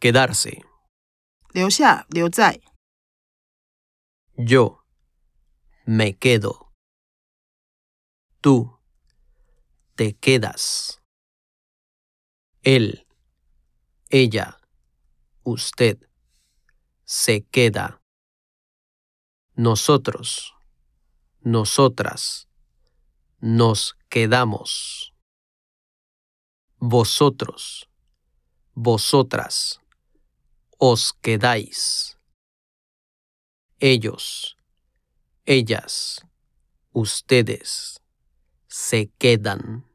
Quedarse. 留下，留在。 Yo me quedo. Tú te quedas. Él, ella, usted se queda. Nosotros, nosotras, nos quedamos. Vosotros, vosotras, os quedáis. Ellos, ellas, ustedes se quedan.